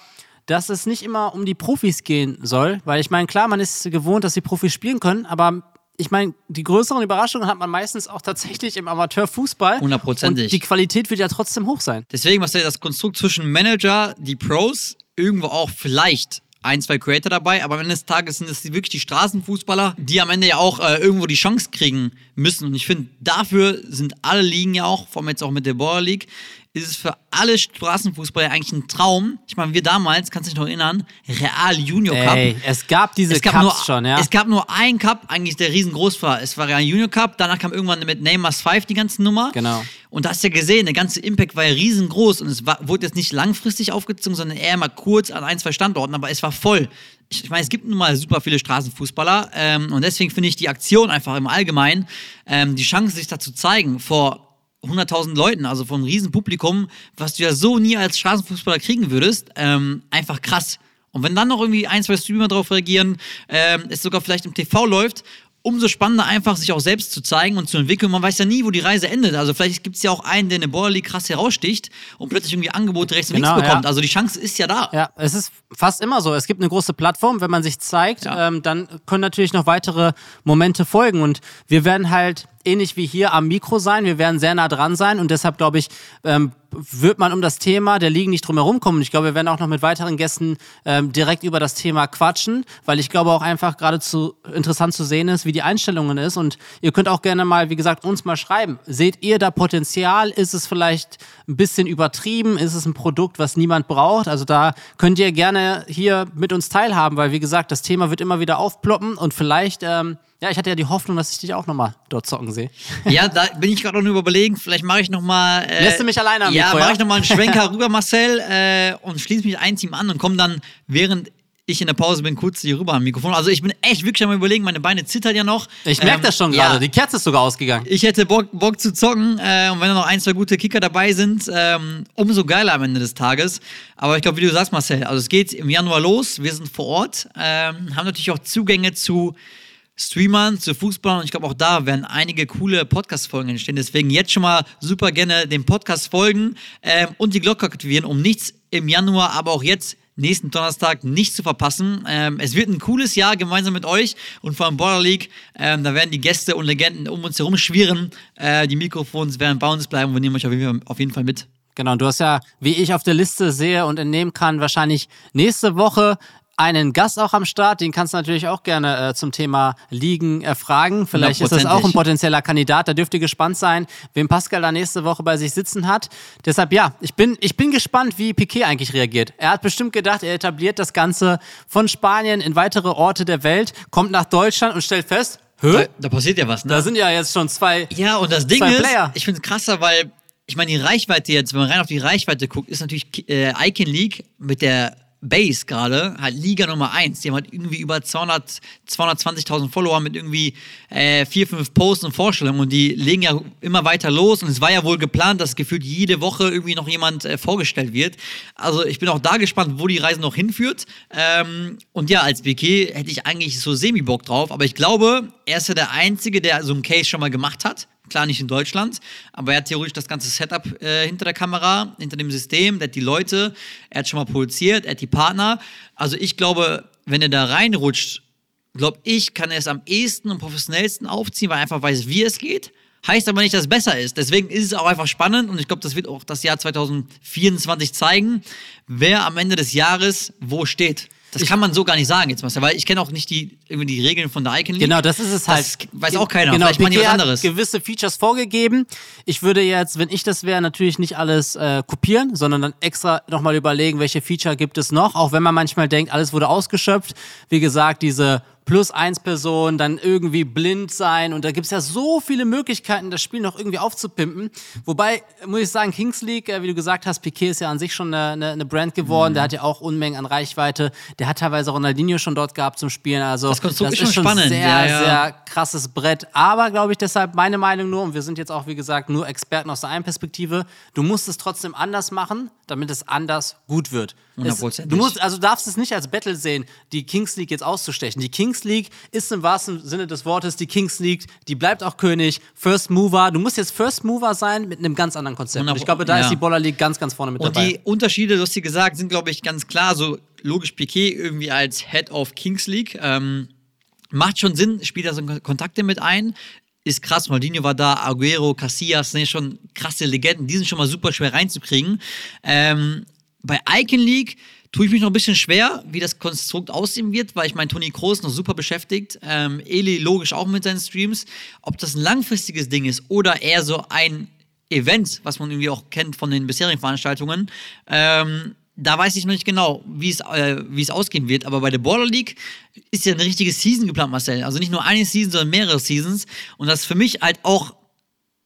dass es nicht immer um die Profis gehen soll. Weil ich meine, klar, man ist gewohnt, dass die Profis spielen können, aber ich meine, die größeren Überraschungen hat man meistens auch tatsächlich im Amateurfußball. Hundertprozentig. Und die Qualität wird ja trotzdem hoch sein. Deswegen, was das Konstrukt zwischen Manager, die Pros, irgendwo auch vielleicht ein, zwei Creator dabei, aber am Ende des Tages sind es wirklich die Straßenfußballer, die am Ende ja auch äh, irgendwo die Chance kriegen müssen. Und ich finde, dafür sind alle Ligen ja auch, vor allem jetzt auch mit der Border League, ist es für alle Straßenfußballer eigentlich ein Traum. Ich meine, wir damals, kannst du dich noch erinnern, Real Junior Cup. Ey, es gab diese es gab Cups nur, schon, ja. Es gab nur einen Cup, eigentlich der riesengroß war. Es war Real Junior Cup, danach kam irgendwann mit Neymar's 5 die ganze Nummer. Genau. Und da hast du ja gesehen, der ganze Impact war ja riesengroß und es war, wurde jetzt nicht langfristig aufgezogen, sondern eher mal kurz an ein, zwei Standorten, aber es war voll. Ich, ich meine, es gibt nun mal super viele Straßenfußballer ähm, und deswegen finde ich die Aktion einfach im Allgemeinen, ähm, die Chance, sich da zu zeigen vor 100.000 Leuten, also von einem riesen Publikum, was du ja so nie als Straßenfußballer kriegen würdest, ähm, einfach krass. Und wenn dann noch irgendwie ein, zwei Streamer drauf reagieren, ähm, es sogar vielleicht im TV läuft umso spannender einfach, sich auch selbst zu zeigen und zu entwickeln. Man weiß ja nie, wo die Reise endet. Also vielleicht gibt es ja auch einen, der eine Border League krass heraussticht und plötzlich irgendwie Angebote rechts und Genau, links bekommt. ja. Also die Chance ist ja da. Ja, es ist fast immer so. Es gibt eine große Plattform, wenn man sich zeigt, Ja. ähm, dann können natürlich noch weitere Momente folgen. Und wir werden halt ähnlich wie hier am Mikro sein. Wir werden sehr nah dran sein und deshalb glaube ich, ähm, wird man um das Thema der Ligen nicht drum herum kommen. Ich glaube, wir werden auch noch mit weiteren Gästen ähm, direkt über das Thema quatschen, weil ich glaube auch einfach geradezu interessant zu sehen ist, wie die Einstellungen ist. Und ihr könnt auch gerne mal, wie gesagt, uns mal schreiben. Seht ihr da Potenzial? Ist es vielleicht ein bisschen übertrieben? Ist es ein Produkt, was niemand braucht? Also da könnt ihr gerne hier mit uns teilhaben, weil wie gesagt, das Thema wird immer wieder aufploppen und vielleicht, ähm, ja, ich hatte ja die Hoffnung, dass ich dich auch nochmal dort zocken sehe. (laughs) Ja, da (laughs) bin ich gerade noch überlegen, vielleicht mache ich nochmal. Äh, Lässt du mich alleine am Ja, mache ja? ich nochmal einen (laughs) Schwenker rüber, Marcel, äh, und schließe mich ein Team an und komme dann, während ich in der Pause bin, kurz hier rüber am Mikrofon. Also ich bin echt wirklich am überlegen, meine Beine zittern ja noch. Ich merke Ähm, das schon ja, gerade. Die Kerze ist sogar ausgegangen. Ich hätte Bock, Bock zu zocken äh, und wenn da noch ein, zwei gute Kicker dabei sind, ähm, umso geiler am Ende des Tages. Aber ich glaube, wie du sagst, Marcel, also es geht im Januar los, wir sind vor Ort, ähm, haben natürlich auch Zugänge zu Streamern, zu Fußballern und ich glaube auch da werden einige coole Podcast-Folgen entstehen. Deswegen jetzt schon mal super gerne dem Podcast folgen ähm, und die Glocke aktivieren, um nichts im Januar, aber auch jetzt nächsten Donnerstag nicht zu verpassen. Ähm, es wird ein cooles Jahr gemeinsam mit euch und vor allem Border League. Ähm, da werden die Gäste und Legenden um uns herum schwirren. Äh, die Mikrofons werden bei uns bleiben. Wir nehmen euch auf jeden Fall, auf jeden Fall mit. Genau, und du hast ja, wie ich auf der Liste sehe und entnehmen kann, wahrscheinlich nächste Woche einen Gast auch am Start. Den kannst du natürlich auch gerne äh, zum Thema Ligen erfragen. Vielleicht ist das auch ein potenzieller Kandidat. Da dürft ihr gespannt sein, wem Pascal da nächste Woche bei sich sitzen hat. Deshalb ja, ich bin, ich bin gespannt, wie Piquet eigentlich reagiert. Er hat bestimmt gedacht, er etabliert das Ganze von Spanien in weitere Orte der Welt, kommt nach Deutschland und stellt fest, Da, Hä? da passiert ja was, ne? da sind ja jetzt schon zwei. Ja, und das Ding ist, Player. ich finde es krasser, weil ich meine, die Reichweite jetzt, wenn man rein auf die Reichweite guckt, ist natürlich äh, Icon League mit der Base gerade, halt Liga Nummer 1. Die haben halt irgendwie über 200, 220.000 Follower mit irgendwie äh, vier, fünf Posts und Vorstellungen und die legen ja immer weiter los und es war ja wohl geplant, dass gefühlt jede Woche irgendwie noch jemand äh, vorgestellt wird. Also ich bin auch da gespannt, wo die Reise noch hinführt. Ähm, und ja, als BK hätte ich eigentlich so semi-Bock drauf, aber ich glaube, er ist ja der Einzige, der so einen Case schon mal gemacht hat. Klar nicht in Deutschland, aber er hat theoretisch das ganze Setup äh, hinter der Kamera, hinter dem System, der hat die Leute, er hat schon mal produziert, er hat die Partner. Also ich glaube, wenn er da reinrutscht, glaube ich, kann er es am ehesten und professionellsten aufziehen, weil er einfach weiß, wie es geht. Heißt aber nicht, dass es besser ist. Deswegen ist es auch einfach spannend und ich glaube, das wird auch das Jahr 2024 zeigen, wer am Ende des Jahres wo steht. Das kann man so gar nicht sagen jetzt, Marcel, weil ich kenne auch nicht die, irgendwie die Regeln von der Icon League. Genau, das ist es halt. Das weiß auch keiner. Genau, Vielleicht die was Piquet hat anderes. gewisse Features vorgegeben. Ich würde jetzt, wenn ich das wäre, natürlich nicht alles äh, kopieren, sondern dann extra nochmal überlegen, welche Feature gibt es noch, auch wenn man manchmal denkt, alles wurde ausgeschöpft. Wie gesagt, diese plus eins Person, dann irgendwie blind sein und da gibt's ja so viele Möglichkeiten, das Spiel noch irgendwie aufzupimpen. Wobei, muss ich sagen, Kings League, äh, wie du gesagt hast, Piquet ist ja an sich schon eine, eine, Brand geworden, Mhm. der hat ja auch Unmengen an Reichweite, der hat teilweise Ronaldinho schon dort gehabt zum Spielen, also Das Konstrukt ist schon spannend, sehr, ja, ja. sehr krasses Brett. Aber, glaube ich, deshalb meine Meinung nur, und wir sind jetzt auch, wie gesagt, nur Experten aus der einen Perspektive, du musst es trotzdem anders machen, damit es anders gut wird. Es, Hundertprozentig. du musst, also darfst es nicht als Battle sehen, die Kings League jetzt auszustechen. Die Kings League ist im wahrsten Sinne des Wortes die Kings League, die bleibt auch König, First Mover. Du musst jetzt First Mover sein mit einem ganz anderen Konzept. Und ich glaube, da Ja. ist die Boller League ganz, ganz vorne mit Und dabei. die Unterschiede, du hast sie gesagt, sind, glaube ich, ganz klar. So logisch Piquet irgendwie als Head of Kings League. Ähm, macht schon Sinn, spielt da so Kontakte mit ein. Ist krass, Maldini war da, Aguero, Casillas, sind ja schon krasse Legenden, die sind schon mal super schwer reinzukriegen. Ähm, bei Icon League tue ich mich noch ein bisschen schwer, wie das Konstrukt aussehen wird, weil ich meine, Toni Kroos noch super beschäftigt, ähm, Eli logisch auch mit seinen Streams. Ob das ein langfristiges Ding ist oder eher so ein Event, was man irgendwie auch kennt von den bisherigen Veranstaltungen, ähm, da weiß ich noch nicht genau, wie es, äh, wie es ausgehen wird. Aber bei der Border League ist ja eine richtige Season geplant, Marcel. Also nicht nur eine Season, sondern mehrere Seasons. Und das ist für mich halt auch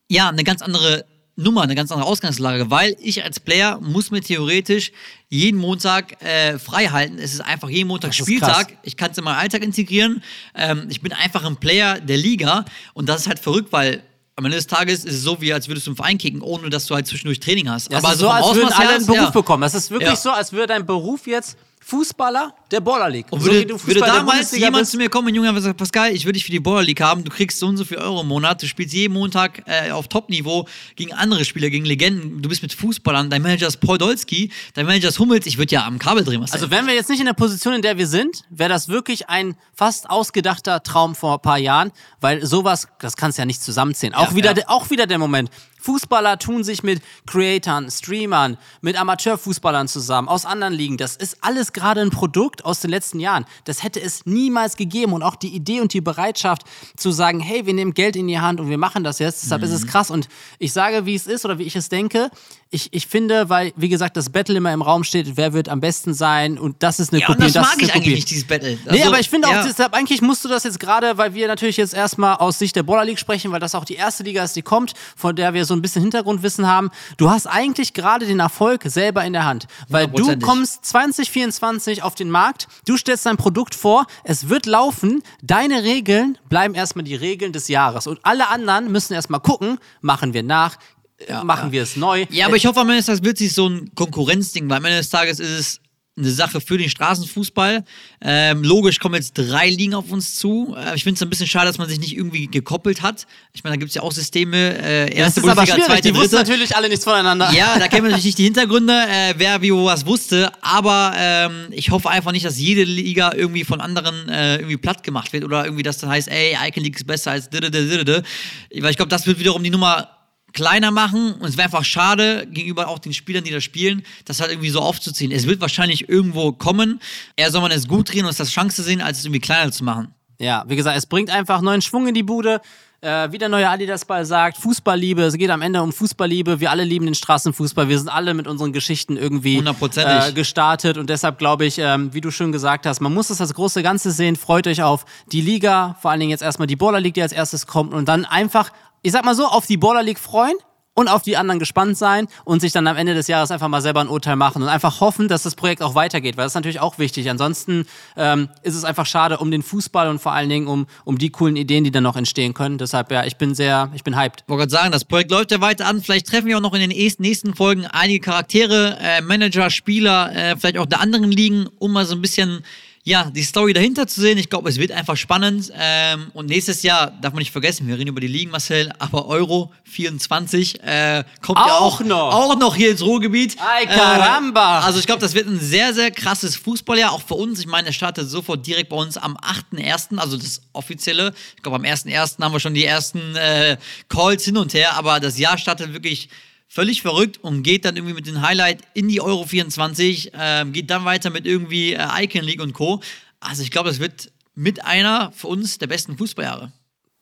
ja, eine ganz andere Nummer, eine ganz andere Ausgangslage, weil ich als Player muss mir theoretisch jeden Montag äh, frei halten. Es ist einfach jeden Montag Das Spieltag. Ich kann es in meinen Alltag integrieren. Ähm, ich bin einfach ein Player der Liga und das ist halt verrückt, weil am Ende des Tages ist es so, wie als würdest du einen Verein kicken, ohne dass du halt zwischendurch Training hast. Das ist so, vom als würden alle einen Beruf ja. bekommen. Das ist wirklich Ja. so, als würde dein Beruf jetzt Fußballer der Baller League. Und so würde, du würde damals jemand bist. zu mir kommen, Junge, und sagt, Pascal, ich würde dich für die Baller League haben, du kriegst so und so viel Euro im Monat, du spielst jeden Montag äh, auf Top-Niveau gegen andere Spieler, gegen Legenden, du bist mit Fußballern, dein Manager ist Podolski, dein Manager ist Hummels, ich würde ja am Kabel drehen, was Also wären wir jetzt nicht in der Position, in der wir sind, wäre das wirklich ein fast ausgedachter Traum vor ein paar Jahren, weil sowas, das kannst du ja nicht zusammenzählen. Auch, Ja, wieder, ja. auch wieder der Moment. Fußballer tun sich mit Creatoren, Streamern, mit Amateurfußballern zusammen, aus anderen Ligen. Das ist alles gerade ein Produkt aus den letzten Jahren. Das hätte es niemals gegeben. Und auch die Idee und die Bereitschaft zu sagen, hey, wir nehmen Geld in die Hand und wir machen das jetzt. Deshalb ist Mhm. es krass. Und ich sage, wie es ist oder wie ich es denke. Ich, ich finde, weil, wie gesagt, das Battle immer im Raum steht, wer wird am besten sein und das ist eine Ja, und Kopie. das mag ich eigentlich Kopie. nicht, dieses Battle. Nee, Also, aber ich finde auch, ja. deshalb eigentlich musst du das jetzt gerade, weil wir natürlich jetzt erstmal aus Sicht der Baller League sprechen, weil das auch die erste Liga ist, die kommt, von der wir so ein bisschen Hintergrundwissen haben. Du hast eigentlich gerade den Erfolg selber in der Hand, weil du kommst 2024 auf den Markt, du stellst dein Produkt vor, es wird laufen, deine Regeln bleiben erstmal die Regeln des Jahres und alle anderen müssen erstmal gucken, machen wir nach, äh, machen wir es neu. Ja, aber ich hoffe, am Ende des Tages wird sich so ein Konkurrenzding, weil am Ende des Tages ist es eine Sache für den Straßenfußball. Ähm, logisch kommen jetzt drei Ligen auf uns zu. Äh, ich finde es ein bisschen schade, dass man sich nicht irgendwie gekoppelt hat. Ich meine, da gibt es ja auch Systeme. Äh, das erste ist aber Bundesliga, schwierig, zweite, die wussten natürlich alle nichts voneinander. Ja, da kennen wir (laughs) natürlich nicht die Hintergründe, äh, wer wie wo was wusste, aber ähm, ich hoffe einfach nicht, dass jede Liga irgendwie von anderen äh, irgendwie platt gemacht wird oder irgendwie das dann heißt, ey, Icon League ist besser als. Weil ich glaube, das wird wiederum die Nummer kleiner machen und es wäre einfach schade gegenüber auch den Spielern, die da spielen, das halt irgendwie so aufzuziehen. Es wird wahrscheinlich irgendwo kommen. Eher soll man es gut drehen und es als Chance sehen, als es irgendwie kleiner zu machen. Ja, wie gesagt, es bringt einfach neuen Schwung in die Bude. Äh, wie der neue Adidas Ball sagt, Fußballliebe, es geht am Ende um Fußballliebe. Wir alle lieben den Straßenfußball. Wir sind alle mit unseren Geschichten irgendwie äh, gestartet und deshalb glaube ich, ähm, wie du schon gesagt hast, man muss das als große Ganze sehen. Freut euch auf die Liga, vor allen Dingen jetzt erstmal die Baller League, die als erstes kommt und dann einfach, ich sag mal so, auf die Baller League freuen und auf die anderen gespannt sein und sich dann am Ende des Jahres einfach mal selber ein Urteil machen und einfach hoffen, dass das Projekt auch weitergeht, weil das ist natürlich auch wichtig. Ansonsten ähm, ist es einfach schade um den Fußball und vor allen Dingen um, um die coolen Ideen, die dann noch entstehen können. Deshalb, ja, ich bin sehr, ich bin hyped. Ich wollte gerade sagen, das Projekt läuft ja weiter an. Vielleicht treffen wir auch noch in den nächsten Folgen einige Charaktere, äh, Manager, Spieler, äh, vielleicht auch der anderen Ligen, um mal so ein bisschen ja, die Story dahinter zu sehen. Ich glaube, es wird einfach spannend. Ähm, und nächstes Jahr darf man nicht vergessen, wir reden über die Ligen, Marcel, aber Euro 24 äh, kommt auch ja auch noch. auch noch hier ins Ruhrgebiet. Ay, caramba. Äh, also ich glaube, das wird ein sehr, sehr krasses Fußballjahr, auch für uns. Ich meine, es startet sofort direkt bei uns am 8.1., also das offizielle. Ich glaube, am 1.1. haben wir schon die ersten äh, Calls hin und her, aber das Jahr startet wirklich völlig verrückt und geht dann irgendwie mit dem Highlight in die Euro 24, ähm, geht dann weiter mit irgendwie äh, Icon League und Co. Also ich glaube, das wird mit einer für uns der besten Fußballjahre.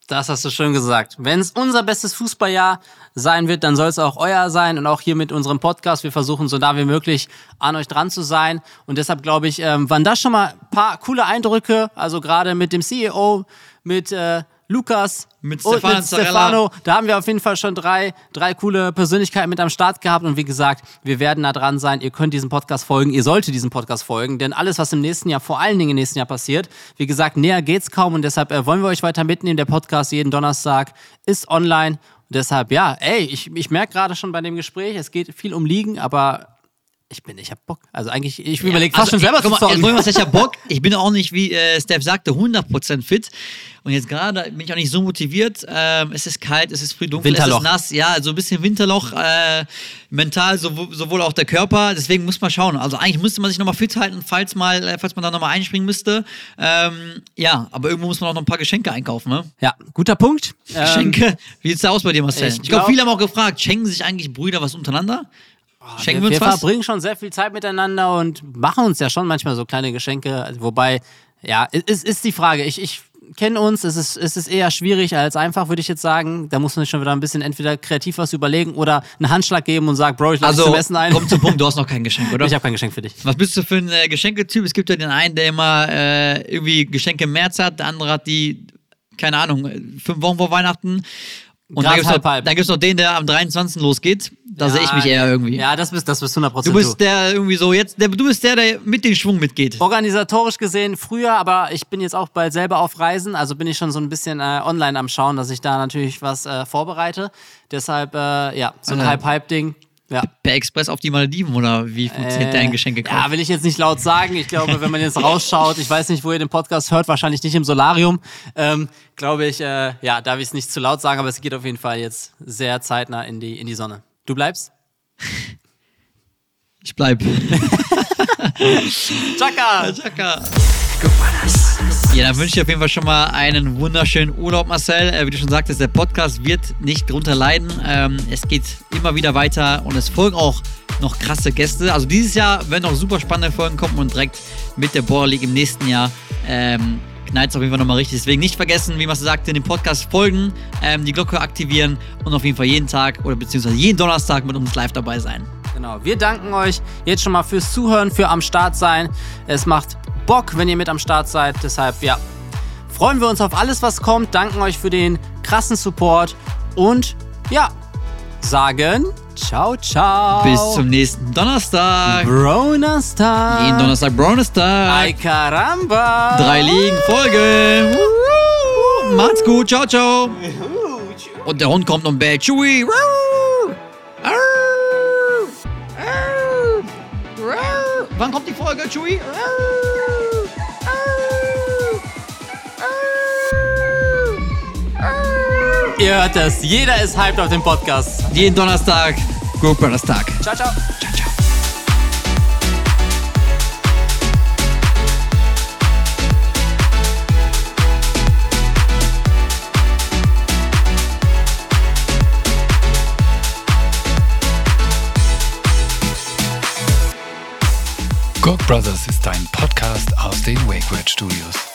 Das hast du schön gesagt. Wenn es unser bestes Fußballjahr sein wird, dann soll es auch euer sein und auch hier mit unserem Podcast. Wir versuchen so nah wie möglich an euch dran zu sein. Und deshalb glaube ich, ähm, waren das schon mal ein paar coole Eindrücke. Also gerade mit dem CEO, mit äh, Lukas Mit und Stefano mit. Stefano. Da haben wir auf jeden Fall schon drei, drei coole Persönlichkeiten mit am Start gehabt. Und wie gesagt, wir werden da dran sein. Ihr könnt diesem Podcast folgen. Ihr solltet diesem Podcast folgen. Denn alles, was im nächsten Jahr, vor allen Dingen im nächsten Jahr passiert, wie gesagt, näher geht's kaum. Und deshalb äh, wollen wir euch weiter mitnehmen. Der Podcast jeden Donnerstag ist online. Und deshalb, ja, ey, ich, ich merke gerade schon bei dem Gespräch, es geht viel um Liegen, aber ich bin, ich hab Bock. Also eigentlich, ich überlege fast schon ich- selber guck zu mal, jetzt zocken. wir (laughs) ja Bock. Ich bin auch nicht, wie äh, Steph sagte, 100% fit. Und jetzt gerade bin ich auch nicht so motiviert. Ähm, es ist kalt, es ist früh dunkel, Winterloch. es ist nass. Ja, so ein bisschen Winterloch, äh, mental, sowohl, sowohl auch der Körper. Deswegen muss man schauen. Also eigentlich müsste man sich nochmal fit halten, falls, mal, äh, falls man da nochmal einspringen müsste. Ähm, ja, aber irgendwo muss man auch noch ein paar Geschenke einkaufen, ne? Ja, guter Punkt. Ähm, Geschenke. Wie sieht's da aus bei dir, Marcel? ich Ich, glaube, glaub- viele haben auch gefragt, schenken sich eigentlich Brüder was untereinander? Schenken wir, wir uns was? verbringen schon sehr viel Zeit miteinander und machen uns ja schon manchmal so kleine Geschenke. Wobei, ja, ist, ist die Frage. Ich, ich kenne uns, es ist, es ist eher schwierig als einfach, würde ich jetzt sagen. Da muss man sich schon wieder ein bisschen entweder kreativ was überlegen oder einen Handschlag geben und sagen, Bro, ich dich Also, zum Essen ein. komm zum Punkt, du hast noch kein Geschenk, oder? Ich habe kein Geschenk für dich. Was bist du für ein äh, Geschenketyp? Es gibt ja den einen, der immer äh, irgendwie Geschenke im März hat, der andere hat die, keine Ahnung, äh, fünf Wochen vor Weihnachten. Und dann Gras gibt es noch, halb. dann gibt's noch den, der am 23. losgeht. Da sehe ich mich eher irgendwie. Ja, das bist, das bist 100% du bist der irgendwie so, jetzt, der, du bist der, der mit dem Schwung mitgeht. Organisatorisch gesehen früher, aber ich bin jetzt auch bald selber auf Reisen, also bin ich schon so ein bisschen äh, online am Schauen, dass ich da natürlich was äh, vorbereite. Deshalb, äh, ja, so ein Hype-Hype-Ding. Ja. Per Express auf die Malediven oder wie funktioniert dein Geschenkekauf? Ja, will ich jetzt nicht laut sagen. Ich glaube, wenn man jetzt (laughs) rausschaut, ich weiß nicht, wo ihr den Podcast hört, wahrscheinlich nicht im Solarium, ähm, glaube ich, äh, ja, darf ich es nicht zu laut sagen, aber es geht auf jeden Fall jetzt sehr zeitnah in die, in die Sonne. Du bleibst? Ich bleib. (laughs) Chaka! Chaka. Ja, dann wünsche ich auf jeden Fall schon mal einen wunderschönen Urlaub, Marcel. Äh, wie du schon sagtest, der Podcast wird nicht drunter leiden. Ähm, es geht immer wieder weiter und es folgen auch noch krasse Gäste. Also dieses Jahr werden noch super spannende Folgen kommen und direkt mit der Border League im nächsten Jahr ähm, knallt es auf jeden Fall nochmal richtig. Deswegen nicht vergessen, wie man sagte, den Podcast folgen, ähm, die Glocke aktivieren und auf jeden Fall jeden Tag oder beziehungsweise jeden Donnerstag mit uns live dabei sein. Genau, wir danken euch jetzt schon mal fürs Zuhören, für am Start sein. Es macht Bock, wenn ihr mit am Start seid. Deshalb, ja, freuen wir uns auf alles, was kommt. Danken euch für den krassen Support und ja, sagen ciao, ciao. Bis zum nächsten Donnerstag. Bronastag. Jeden Donnerstag Brownerstag. Ay caramba. Drei Ligen Folge. Macht's gut. Ciao, ciao. Und der Hund kommt und bellt. Chewie. Wann kommt die Folge, Chewie? Ihr hört es, jeder ist hyped auf dem Podcast. Jeden Donnerstag. Group Brothers Tag. Ciao, ciao. Ciao, Brothers ist ein Podcast aus den WakeWord Studios.